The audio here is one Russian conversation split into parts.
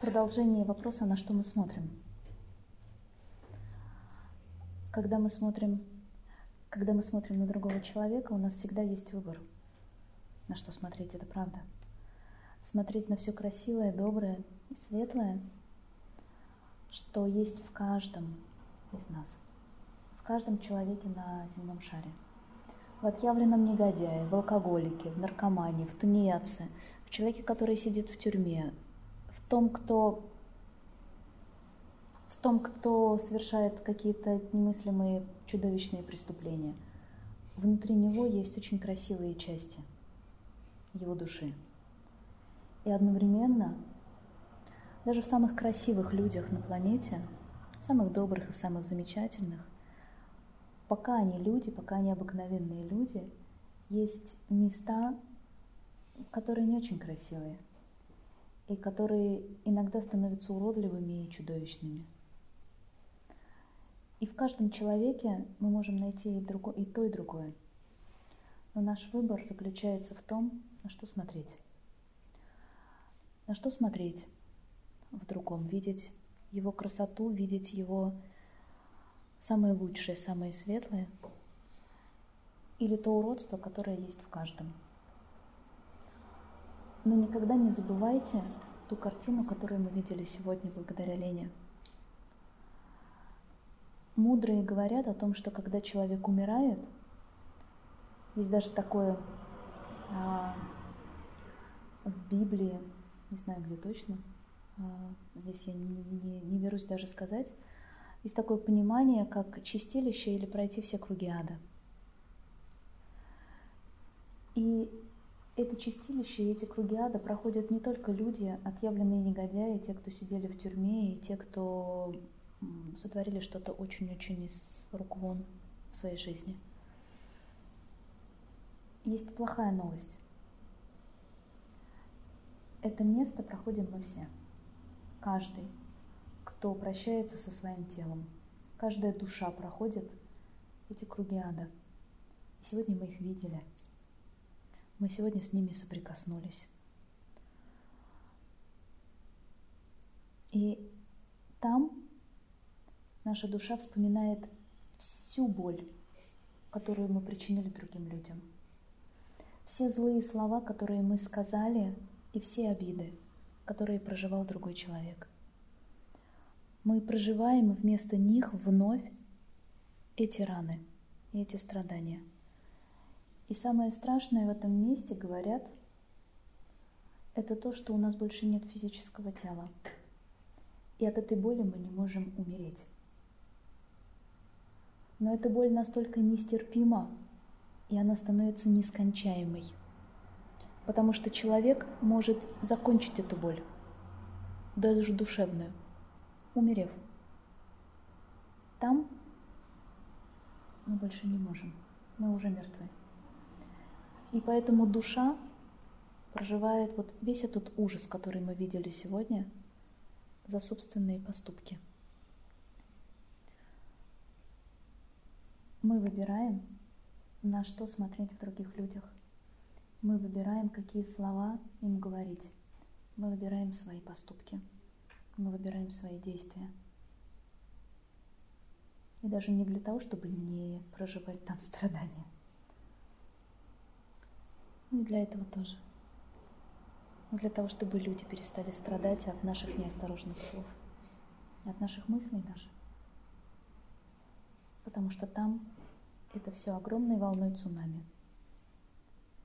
Продолжение вопроса, на что мы смотрим. Когда мы смотрим, когда мы смотрим на другого человека, у нас всегда есть выбор, на что смотреть, это правда. Смотреть на все красивое, доброе и светлое, что есть в каждом из нас, в каждом человеке на земном шаре. В отъявленном негодяе, в алкоголике, в наркомане, в тунеядце, в человеке, который сидит в тюрьме, в том, кто в том, кто совершает какие-то немыслимые чудовищные преступления. Внутри него есть очень красивые части его души. И одновременно, даже в самых красивых людях на планете, в самых добрых и в самых замечательных, пока они люди, пока они обыкновенные люди, есть места, которые не очень красивые – и которые иногда становятся уродливыми и чудовищными. И в каждом человеке мы можем найти и, друго, и то, и другое. Но наш выбор заключается в том, на что смотреть. На что смотреть в другом, видеть его красоту, видеть его самое лучшее, самое светлое, или то уродство, которое есть в каждом. Но никогда не забывайте ту картину, которую мы видели сегодня благодаря Лене. Мудрые говорят о том, что когда человек умирает, есть даже такое а, в Библии, не знаю где точно, а, здесь я не, не, не берусь даже сказать, есть такое понимание, как чистилище или пройти все круги ада. И это чистилище и эти круги ада проходят не только люди, отъявленные негодяи, те, кто сидели в тюрьме, и те, кто сотворили что-то очень-очень из рук вон в своей жизни. Есть плохая новость. Это место проходим мы все. Каждый, кто прощается со своим телом. Каждая душа проходит эти круги ада. И сегодня мы их видели – мы сегодня с ними соприкоснулись. И там наша душа вспоминает всю боль, которую мы причинили другим людям. Все злые слова, которые мы сказали, и все обиды, которые проживал другой человек. Мы проживаем вместо них вновь эти раны и эти страдания – и самое страшное в этом месте, говорят, это то, что у нас больше нет физического тела. И от этой боли мы не можем умереть. Но эта боль настолько нестерпима, и она становится нескончаемой. Потому что человек может закончить эту боль, даже душевную, умерев. Там мы больше не можем, мы уже мертвы. И поэтому душа проживает вот весь этот ужас, который мы видели сегодня, за собственные поступки. Мы выбираем, на что смотреть в других людях. Мы выбираем, какие слова им говорить. Мы выбираем свои поступки. Мы выбираем свои действия. И даже не для того, чтобы не проживать там страдания. Ну и для этого тоже. Но для того, чтобы люди перестали страдать от наших неосторожных слов, от наших мыслей даже. Потому что там это все огромной волной цунами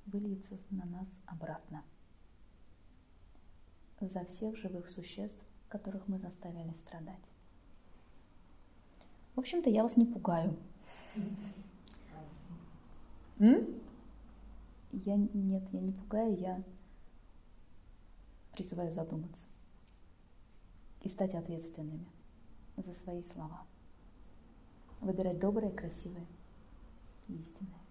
выльется на нас обратно. За всех живых существ, которых мы заставили страдать. В общем-то, я вас не пугаю. М? Я нет, я не пугаю, я призываю задуматься и стать ответственными за свои слова. Выбирать доброе, красивое и истинное.